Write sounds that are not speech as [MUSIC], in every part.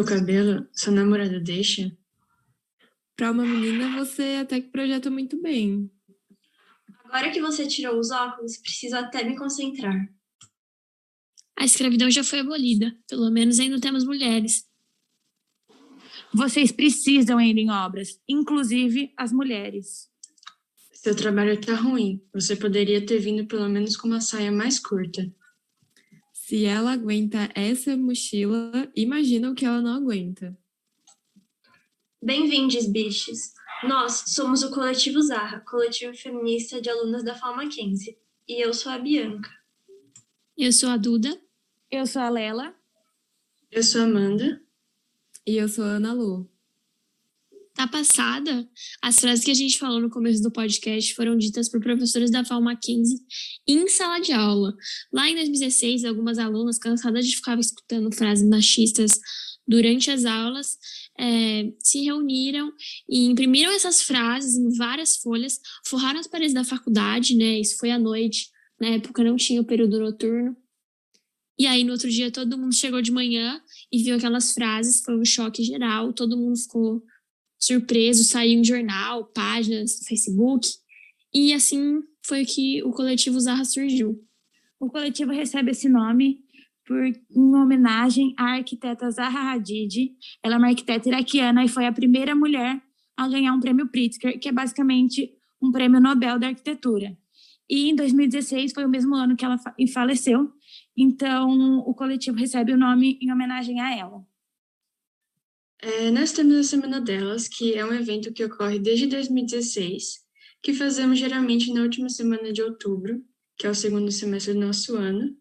o cabelo, sua namorada deixa? Para uma menina, você até que projeta muito bem. Agora que você tirou os óculos, preciso até me concentrar. A escravidão já foi abolida. Pelo menos ainda temos mulheres. Vocês precisam ir em obras, inclusive as mulheres. Seu trabalho tá ruim. Você poderia ter vindo pelo menos com uma saia mais curta. Se ela aguenta essa mochila, imagina o que ela não aguenta. Bem-vindos, bichos. Nós somos o Coletivo Zarra, coletivo feminista de alunas da FAO Mackenzie. E eu sou a Bianca. Eu sou a Duda. Eu sou a Lela. Eu sou a Amanda. E eu sou a Ana Lu. Tá passada? As frases que a gente falou no começo do podcast foram ditas por professores da FAO Mackenzie em sala de aula. Lá em 2016, algumas alunas, cansadas de ficar escutando frases machistas durante as aulas, é, se reuniram e imprimiram essas frases em várias folhas, forraram as paredes da faculdade, né? Isso foi à noite, na época não tinha o período noturno. E aí, no outro dia, todo mundo chegou de manhã e viu aquelas frases, foi um choque geral, todo mundo ficou surpreso, saiu em jornal, páginas, Facebook. E assim foi que o coletivo Zarra surgiu. O coletivo recebe esse nome por, em homenagem à arquiteta Zaha Hadid. Ela é uma arquiteta iraquiana e foi a primeira mulher a ganhar um prêmio Pritzker, que é basicamente um prêmio Nobel da arquitetura. E em 2016 foi o mesmo ano que ela faleceu, então o coletivo recebe o nome em homenagem a ela. É, nós temos a Semana Delas, que é um evento que ocorre desde 2016, que fazemos geralmente na última semana de outubro, que é o segundo semestre do nosso ano,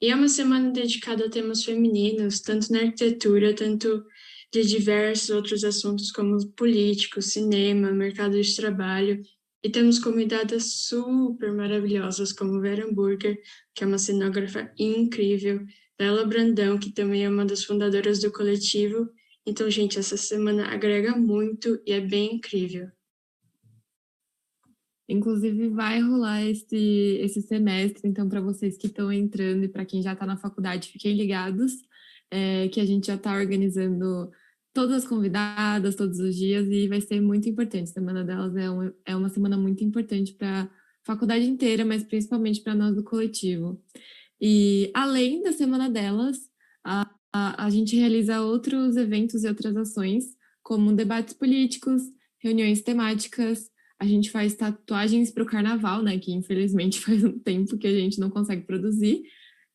e é uma semana dedicada a temas femininos, tanto na arquitetura, tanto de diversos outros assuntos como políticos, cinema, mercado de trabalho. E temos convidadas super maravilhosas como Vera Hamburger, que é uma cenógrafa incrível, Bela Brandão, que também é uma das fundadoras do coletivo. Então, gente, essa semana agrega muito e é bem incrível. Inclusive, vai rolar esse, esse semestre, então, para vocês que estão entrando e para quem já está na faculdade, fiquem ligados, é, que a gente já está organizando todas as convidadas, todos os dias, e vai ser muito importante. A semana delas é uma, é uma semana muito importante para a faculdade inteira, mas principalmente para nós do coletivo. E, além da semana delas, a, a, gente realiza outros eventos e outras ações, como debates políticos, reuniões temáticas, a gente faz tatuagens para o carnaval, né? Que infelizmente [LAUGHS] faz um tempo que a gente não consegue produzir.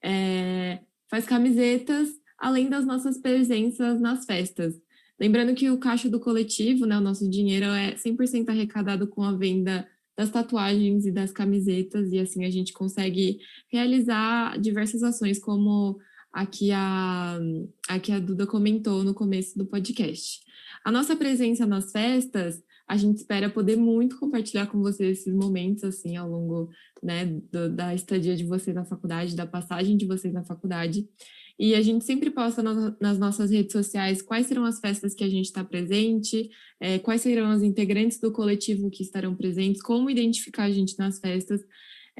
É, faz camisetas, além das nossas presenças nas festas. Lembrando que o caixa do coletivo, né, o nosso dinheiro é 100% arrecadado com a venda das tatuagens e das camisetas, e assim a gente consegue realizar diversas ações, como aqui a, aqui a Duda comentou no começo do podcast. A nossa presença nas festas a gente espera poder muito compartilhar com vocês esses momentos, assim, ao longo né, do, da estadia de vocês na faculdade, da passagem de vocês na faculdade. E a gente sempre posta no, nas nossas redes sociais quais serão as festas que a gente está presente, é, quais serão os integrantes do coletivo que estarão presentes, como identificar a gente nas festas,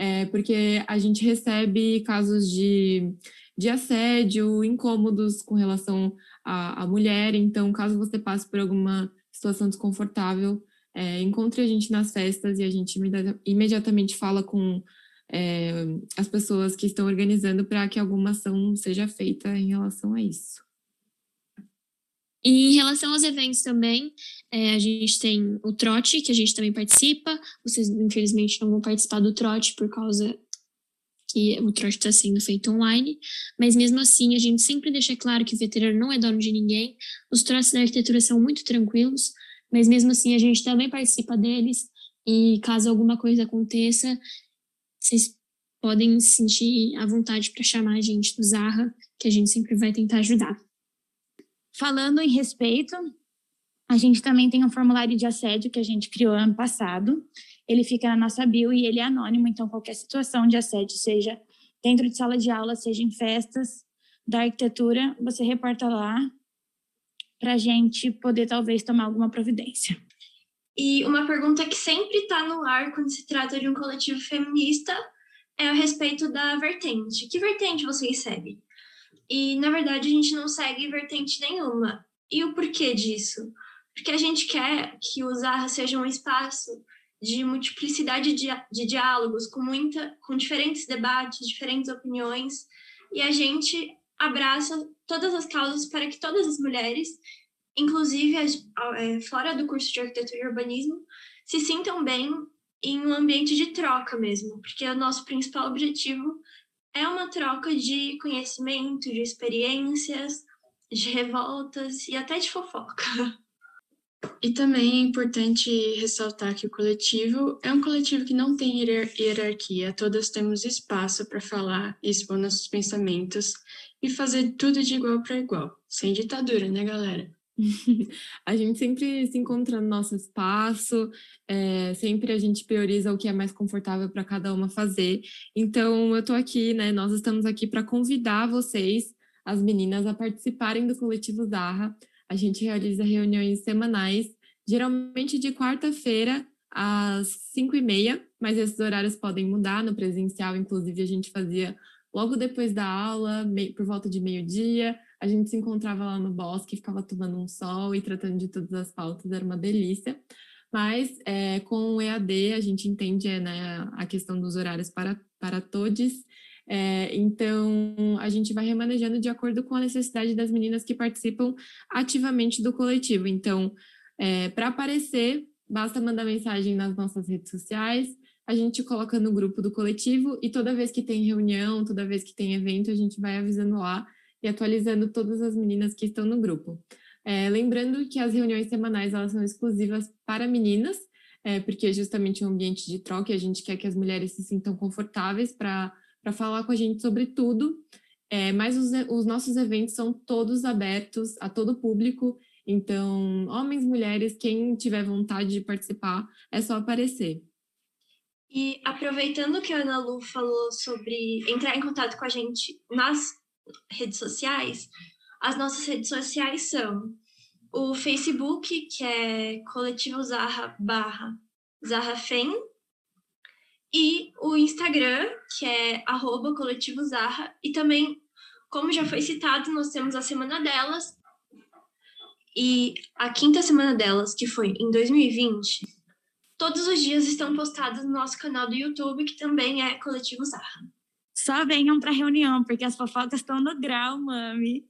é, porque a gente recebe casos de, de assédio, incômodos com relação à, à mulher, então, caso você passe por alguma situação desconfortável, é, encontre a gente nas festas e a gente imediatamente fala com é, as pessoas que estão organizando para que alguma ação seja feita em relação a isso. E em relação aos eventos também, é, a gente tem o trote, que a gente também participa. Vocês, infelizmente, não vão participar do trote por causa que o trote está sendo feito online, mas mesmo assim a gente sempre deixa claro que o veterano não é dono de ninguém. Os trotes da arquitetura são muito tranquilos, mas mesmo assim a gente também participa deles e caso alguma coisa aconteça, vocês podem se sentir à vontade para chamar a gente do Zarra, que a gente sempre vai tentar ajudar. Falando em respeito, a gente também tem um formulário de assédio que a gente criou ano passado. Ele fica na nossa bio e ele é anônimo, então qualquer situação de assédio, seja dentro de sala de aula, seja em festas da arquitetura, você reporta lá para a gente poder talvez tomar alguma providência. E uma pergunta que sempre está no ar quando se trata de um coletivo feminista é a respeito da vertente. Que vertente você recebe? E, na verdade, a gente não segue vertente nenhuma. E o porquê disso? Porque a gente quer que o Zarra seja um espaço de multiplicidade de, de diálogos, com, muita, com diferentes debates, diferentes opiniões, e a gente abraça todas as causas para que todas as mulheres, inclusive é, fora do curso de arquitetura e urbanismo, se sintam bem em um ambiente de troca mesmo, porque o nosso principal objetivo é uma troca de conhecimento, de experiências, de revoltas e até de fofoca. E também é importante ressaltar que o coletivo é um coletivo que não tem hierarquia, todas temos espaço para falar, expor nossos pensamentos e fazer tudo de igual para igual, sem ditadura, né, galera? [LAUGHS] a gente sempre se encontra no nosso espaço, é, sempre a gente prioriza o que é mais confortável para cada uma fazer. Então, eu estou aqui, né? Nós estamos aqui para convidar vocês, as meninas, a participarem do coletivo Zarra. A gente realiza reuniões semanais, geralmente de quarta-feira às cinco e meia, mas esses horários podem mudar. No presencial, inclusive, a gente fazia logo depois da aula, por volta de meio-dia a gente se encontrava lá no bosque, ficava tomando um sol e tratando de todas as pautas, era uma delícia. Mas é, com o EAD a gente entende né, a questão dos horários para, para todos. É, então, a gente vai remanejando de acordo com a necessidade das meninas que participam ativamente do coletivo. Então, é, para aparecer, basta mandar mensagem nas nossas redes sociais, a gente coloca no grupo do coletivo e toda vez que tem reunião, toda vez que tem evento, a gente vai avisando lá e atualizando todas as meninas que estão no grupo. É, lembrando que as reuniões semanais elas são exclusivas para meninas, é, porque é justamente um ambiente de troca e a gente quer que as mulheres se sintam confortáveis para falar com a gente sobre tudo. É, mas os, os nossos eventos são todos abertos a todo público, então, homens, mulheres, quem tiver vontade de participar, é só aparecer. E aproveitando que a Ana Lu falou sobre entrar em contato com a gente nas redes sociais, as nossas redes sociais são o Facebook, que é coletivo Zarra barra e o Instagram, que é arroba coletivo Zarra, e também, como já foi citado, nós temos a Semana Delas, e a quinta semana delas, que foi em 2020, todos os dias estão postados no nosso canal do YouTube, que também é Coletivo Zarra. Só venham para reunião, porque as fofocas estão no grau, mami.